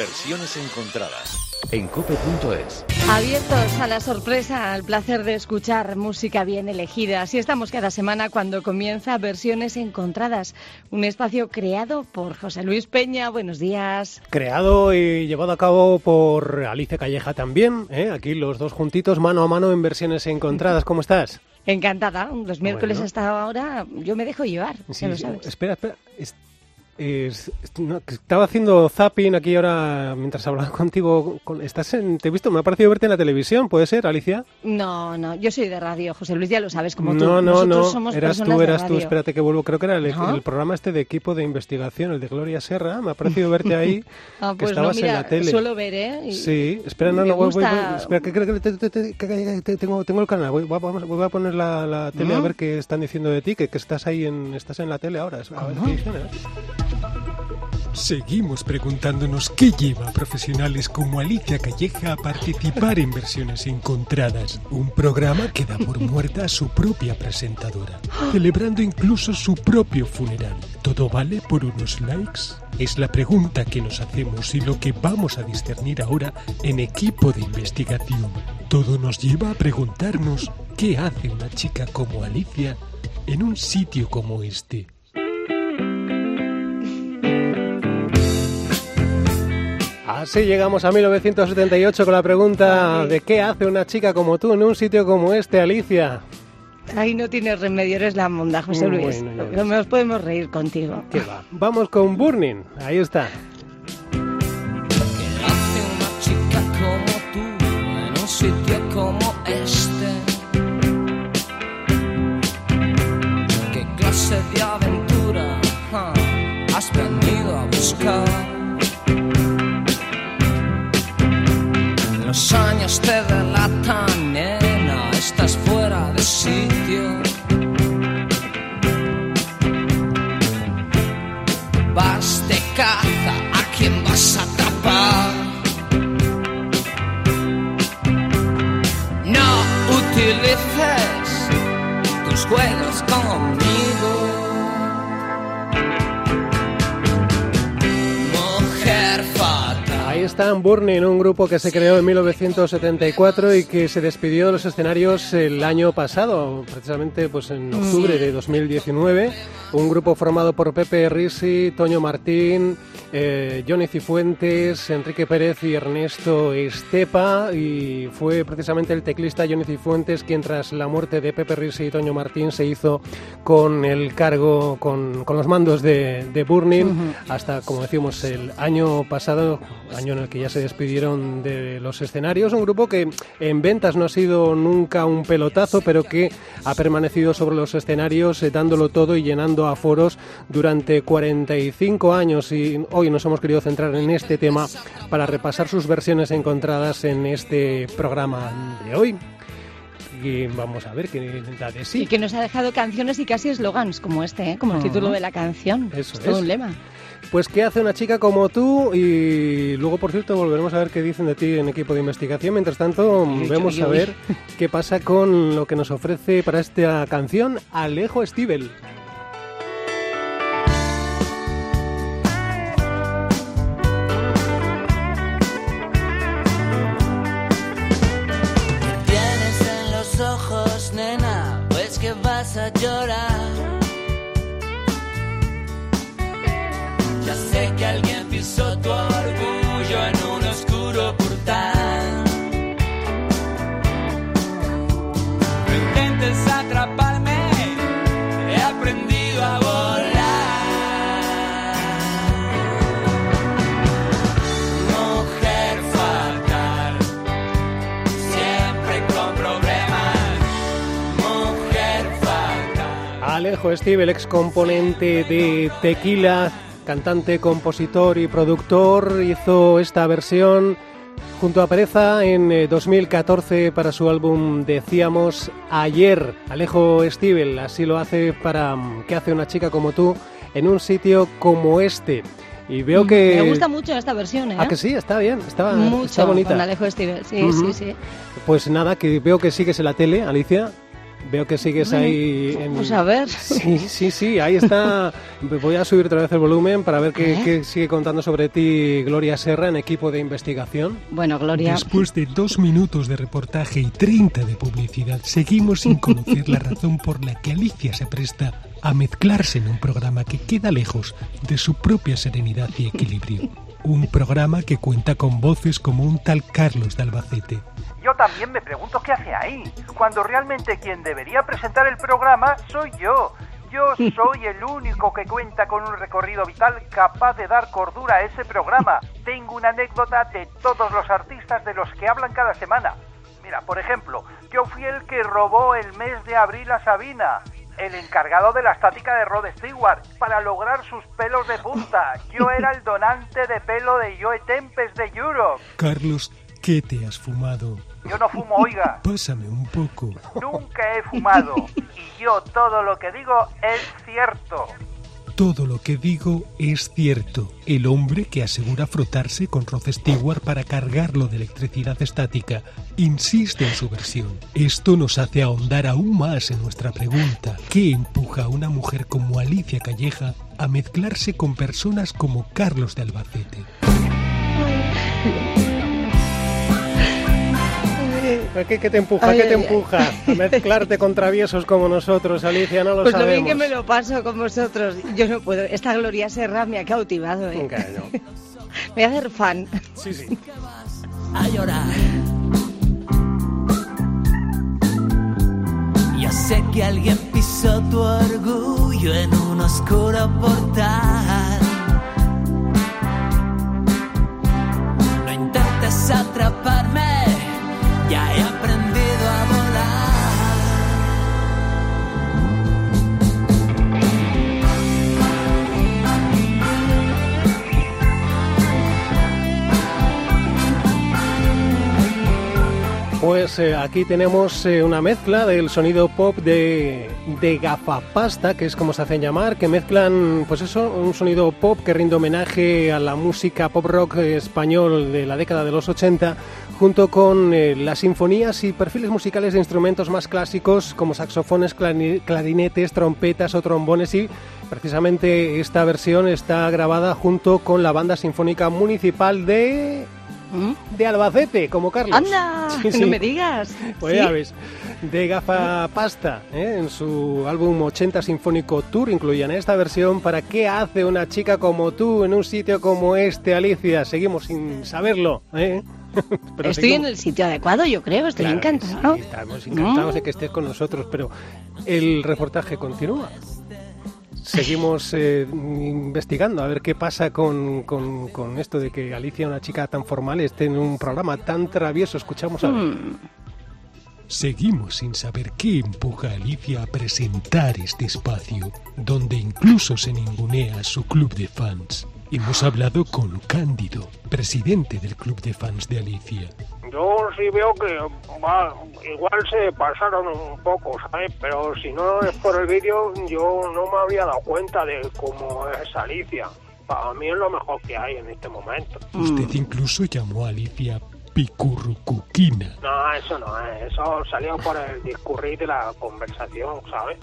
Versiones encontradas. En cope.es. Abiertos a la sorpresa, al placer de escuchar música bien elegida. Así estamos cada semana cuando comienza Versiones encontradas, un espacio creado por José Luis Peña. Buenos días. Creado y llevado a cabo por Alicia Calleja también. ¿eh? Aquí los dos juntitos, mano a mano en Versiones encontradas. ¿Cómo estás? Encantada. Los miércoles hasta ahora yo me dejo llevar, Sí, lo sabes. Espera, espera. No, que estaba haciendo zapping aquí ahora mientras hablaba contigo. con- estás en, te he visto, me ha parecido verte en la televisión, ¿puede ser, Alicia? No, no, yo soy de radio, José Luis, ya lo sabes, como tú. no, no, no. somos eras tú, eras tú. Espérate que vuelvo. Creo que era el, ¿No? el programa este de equipo de investigación, el de Gloria Serra. Me ha parecido verte ahí. Ah, que pues no, estabas mira, en la tele. suelo ver, ¿eh? Y- Sí, espera, no, no, voy, voy- gusta- voy- espera, que, que que- que- que tengo, tengo el canal, voy, voy a- vamos- voy a poner la, la tele a ¿No? ver qué están diciendo de ti, que, que estás ahí en, estás en la tele ahora, a ver qué dicen, ¿eh? Seguimos preguntándonos qué lleva a profesionales como Alicia Calleja a participar en Versiones Encontradas, un programa que da por muerta a su propia presentadora, celebrando incluso su propio funeral. ¿Todo vale por unos likes? Es la pregunta que nos hacemos y lo que vamos a discernir ahora en equipo de investigación. Todo nos lleva a preguntarnos qué hace una chica como Alicia en un sitio como este. Así llegamos a 1978 con la pregunta de qué hace una chica como tú en un sitio como este, Alicia. Ahí no tienes remedio, eres la monda, José Bueno, Luis. ves. no nos podemos reír contigo. ¿Qué va? Vamos con Burning, ahí está. ¿A quién vas a está Burning, un grupo que se creó en 1974 y que se despidió de los escenarios el año pasado, precisamente pues en octubre de 2019. Un grupo formado por Pepe Risi, Toño Martín, eh, Johnny Cifuentes, Enrique Pérez y Ernesto Estepa. Y fue precisamente el teclista Johnny Cifuentes quien tras la muerte de Pepe Risi y Toño Martín se hizo con el cargo, con, con los mandos de, de Burning hasta, como decimos, el año pasado, año en el que ya se despidieron de los escenarios. Un grupo que en ventas no ha sido nunca un pelotazo, pero que ha permanecido sobre los escenarios eh, dándolo todo y llenando aforos durante 45 años. Y hoy nos hemos querido centrar en este tema para repasar sus versiones encontradas en este programa de hoy. Y vamos a ver qué da de sí. Y que nos ha dejado canciones y casi eslogans como este, ¿eh? como el título de la canción. Eso es todo es. un lema. Pues qué hace una chica como tú y luego, por cierto, volveremos a ver qué dicen de ti en equipo de investigación. Mientras tanto, Uy, uy, vemos uy, a ver qué pasa con lo que nos ofrece para esta canción Alejo Stivel. Alejo Stivel, ex componente de Tequila, cantante, compositor y productor, hizo esta versión junto a Pereza en eh, 2014 para su álbum Decíamos Ayer. Alejo Stivel así lo hace para mm, ¿Qué hace una chica como tú en un sitio como este? Y veo que... Me gusta mucho esta versión, ¿eh? Ah, que sí, está bien, está, mucho está bonita. con Alejo Stivel. Sí, sí, sí. Pues nada, que veo que sigues en la tele, Alicia. Veo que sigues ahí en... Vamos a ver. Sí, sí, sí, ahí está. Voy a subir otra vez el volumen para ver qué, ¿Eh? qué sigue contando sobre ti Gloria Serra en equipo de investigación. Bueno, Gloria, Después de dos minutos de reportaje y 30 de publicidad, seguimos sin conocer la razón por la que Alicia se presta a mezclarse en un programa que queda lejos de su propia serenidad y equilibrio. Un programa que cuenta con voces como un tal Carlos de Albacete, Yo también me pregunto qué hace ahí, cuando realmente quien debería presentar el programa soy yo. Yo soy el único que cuenta con un recorrido vital capaz de dar cordura a ese programa. Tengo una anécdota de todos los artistas de los que hablan cada semana. Mira, por ejemplo, yo fui el que robó el mes de abril a Sabina, el encargado de la estática de Rod Stewart, para lograr sus pelos de punta. Yo era el donante de pelo de Joe Tempest de Europe. Carlos, ¿qué te has fumado? Yo no fumo, oiga. Pásame un poco. Nunca he fumado. Y yo todo lo que digo es cierto. Todo lo que digo es cierto. El hombre que asegura frotarse con Rod Stewart para cargarlo de electricidad estática insiste en su versión. Esto nos hace ahondar aún más en nuestra pregunta. ¿Qué empuja a una mujer como Alicia Calleja a mezclarse con personas como Carlos de Albacete? ¿Qué, qué te empuja? Ay, ¿Qué te ay, empuja? A mezclarte con traviesos como nosotros, Alicia, no lo pues lo sabemos. bien que me lo paso con vosotros. Yo no puedo. Esta Gloria Serra me ha cautivado. ¿eh? Claro. Me voy a hacer fan. Sí, sí. a llorar. Ya sé que alguien pisó tu orgullo en un oscuro portal. Pues eh, aquí tenemos eh, una mezcla del sonido pop de, gafapasta, que es como se hacen llamar, que mezclan, pues eso, un sonido pop que rinde homenaje a la música pop rock eh, español de la década de los 80, junto con las sinfonías y perfiles musicales de instrumentos más clásicos como saxofones, clari- clarinetes, trompetas o trombones y precisamente esta versión está grabada junto con la Banda Sinfónica Municipal de ¿Mm? de Albacete, como Carlos. ¡Anda! Sí, sí. No me digas. Pues ¿Sí? ya ves, de Gafa Pasta, ¿eh? en su álbum 80 Sinfónico Tour incluían esta versión para ¿Qué hace una chica como tú en un sitio como este, Alicia? Seguimos sin saberlo. ¿eh? Pero Estoy en el sitio adecuado, yo creo. Estoy Claro encantado. sí, estamos encantados Mm. de que estés con nosotros, pero el reportaje continúa. Seguimos eh, investigando a ver qué pasa con, con- con esto de que Alicia, una chica tan formal, esté en un programa tan travieso. Escuchamos a ver. Mm. Seguimos sin saber qué empuja a Alicia a presentar este espacio, donde incluso se ningunea a su club de fans. Hemos hablado con Cándido, presidente del club de fans de Alicia. Yo sí veo que va, igual se pasaron un poco, ¿sabes? Pero si no es por el vídeo, yo no me había dado cuenta de cómo es Alicia. Para mí es lo mejor que hay en este momento. Usted incluso llamó a Alicia Picurrucuquina. No, eso no es. Eso salió por el discurrir de la conversación, ¿sabes?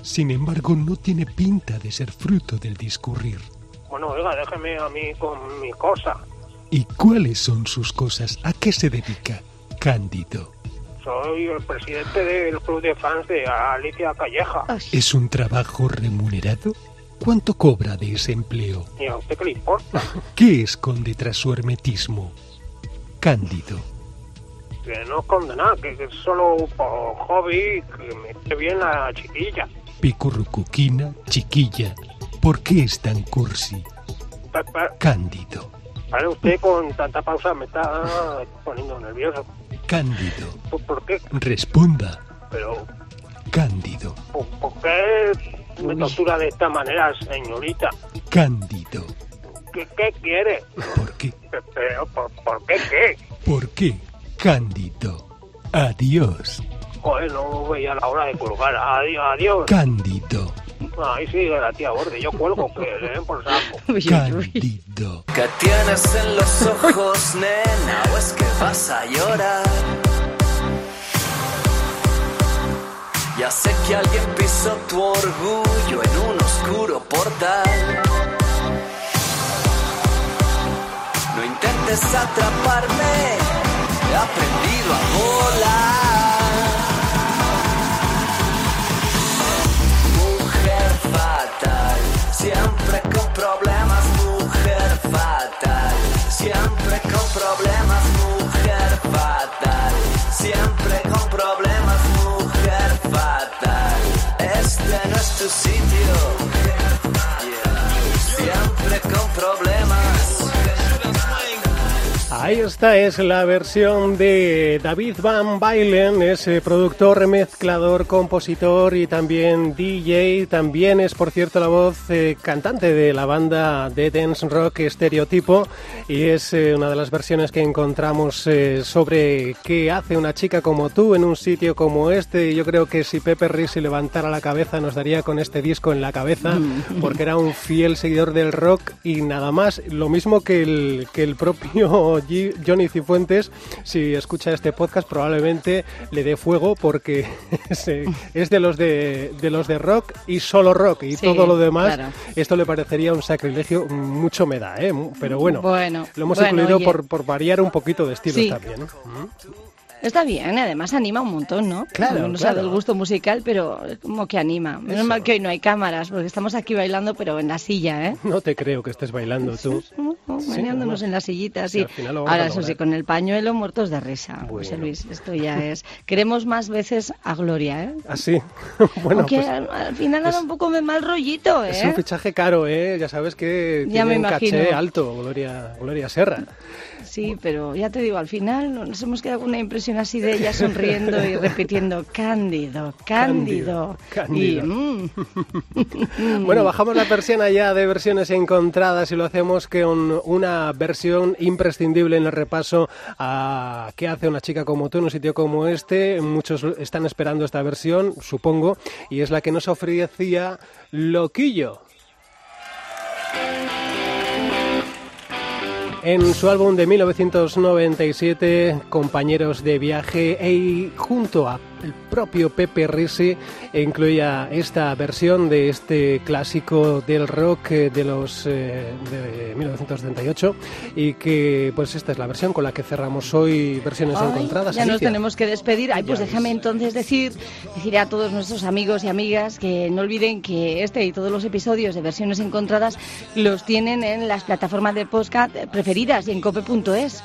Sin embargo, no tiene pinta de ser fruto del discurrir. Bueno, oiga, déjeme a mí con mi cosa. ¿Y cuáles son sus cosas? ¿A qué se dedica? Cándido. Soy el presidente del club de fans de Alicia Calleja. Ay, ¿Es un trabajo remunerado? ¿Cuánto cobra de ese empleo? ¿Y a usted qué le importa? ¿Qué esconde tras su hermetismo? Cándido. Que no esconde nada, que que es solo por hobby, que me esté bien la chiquilla. Picurrucuquina, chiquilla. ¿Por qué es tan cursi? Pa- pa- Cándido. Para usted con tanta pausa me está poniendo nervioso. Cándido. ¿Por, por qué? Responda. Pero, Cándido. ¿por, por qué me tortura de esta manera, señorita? Cándido. ¿Qué, qué quiere? ¿Por qué? Pe- Pero, ¿por, por qué qué? ¿Por qué? Cándido. Adiós. Joder, no veía la hora de colgar. Adiós, adiós. Cándido. Ahí sigue la tía Borde. Yo cuelgo, que le den por saco. Cándido. ¿Qué tienes en los ojos, nena? ¿O es que vas a llorar? Ya sé que alguien pisó tu orgullo en un oscuro portal. No intentes atraparme, he aprendido a volar. Siempre con problemas, Está, es la versión de David Van Bailen, es productor, mezclador, compositor y también DJ. También es, por cierto, la voz eh, cantante de la banda de dance rock Estereotipo y es eh, una de las versiones que encontramos eh, sobre qué hace una chica como tú en un sitio como este. Yo creo que si Pepe Risi levantara la cabeza nos daría con este disco en la cabeza porque era un fiel seguidor del rock y nada más. Lo mismo que el, que el propio G- Johnny Cifuentes, si escucha este podcast probablemente le dé fuego porque es, eh, es de los de, de los de rock y solo rock y Sí, todo lo demás. claro. Esto le parecería un sacrilegio, mucho me da, ¿eh? Pero bueno, Bueno, lo hemos bueno, incluido por, por variar un poquito de estilo Sí. también. ¿no? Está bien, además anima un montón, ¿no? Claro, No sabe claro. el gusto musical, pero como que anima. Menos mal que hoy no hay cámaras, porque estamos aquí bailando, pero en la silla, ¿eh? No te creo que estés bailando tú. Meneándonos bueno. en la sillita, Sí, sí. Ahora, eso sí, con el pañuelo muertos de risa, José Bueno. Luis. Esto ya es. Queremos más veces a Gloria, ¿eh? Así. bueno, Aunque pues al, al final es- un poco de mal rollito, ¿eh? es un fichaje caro, ¿eh? Ya sabes que Ya tiene me un caché alto, Gloria, Gloria Serra. Sí, pero ya te digo, al final nos hemos quedado con una impresión así de ella sonriendo y repitiendo Cándido, Cándido. Cándido. Y, mm, Bueno, bajamos la persiana ya de versiones encontradas y lo hacemos con una versión imprescindible en el repaso a qué hace una chica como tú en un sitio como este. Muchos están esperando esta versión, supongo, y es la que nos ofrecía Loquillo. En su álbum de 1997, Compañeros de Viaje, y junto a el propio Pepe Risi, incluía esta versión de este clásico del rock eh, de los eh, de 1978 y que pues esta es la versión con la que cerramos hoy versiones ay, encontradas. ya nos tenemos que despedir. Ay, pues Ya déjame entonces decir, decir a todos nuestros amigos y amigas que no olviden que este y todos los episodios de versiones encontradas los tienen en las plataformas de podcast preferidas y en cope.es.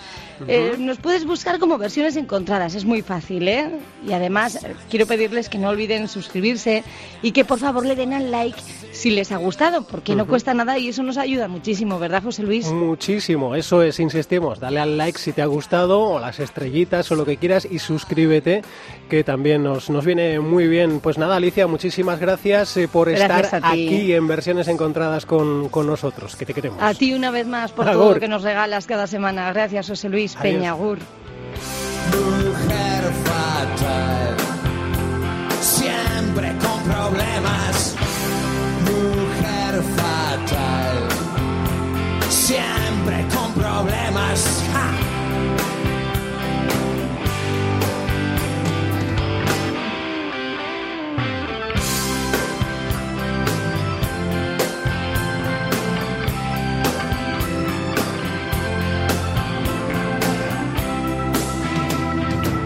Eh, nos puedes buscar como versiones encontradas, es muy fácil, ¿eh? Y además quiero pedirles que no olviden suscribirse y que por favor le den al like si les ha gustado, porque no cuesta nada y eso nos ayuda muchísimo, ¿verdad, José Luis? Muchísimo, eso es, insistimos, dale al like si te ha gustado o las estrellitas o lo que quieras y suscríbete que también nos, nos viene muy bien. Pues nada, Alicia, muchísimas gracias eh, por Gracias estar aquí en versiones encontradas con, con nosotros, que te queremos. A ti una vez más por todo Agur. lo que nos regalas cada semana. Gracias, José Luis Adiós. Peñagur. Mujer fatal,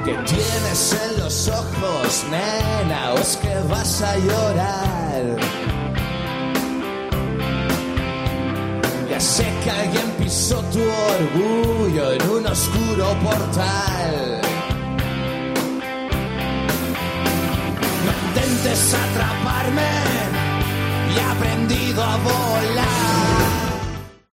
que tienes en los ojos, nena, o es que vas a llorar. Ya sé que alguien pisó tu orgullo en un oscuro portal. No intentes atraparme y he aprendido a volar.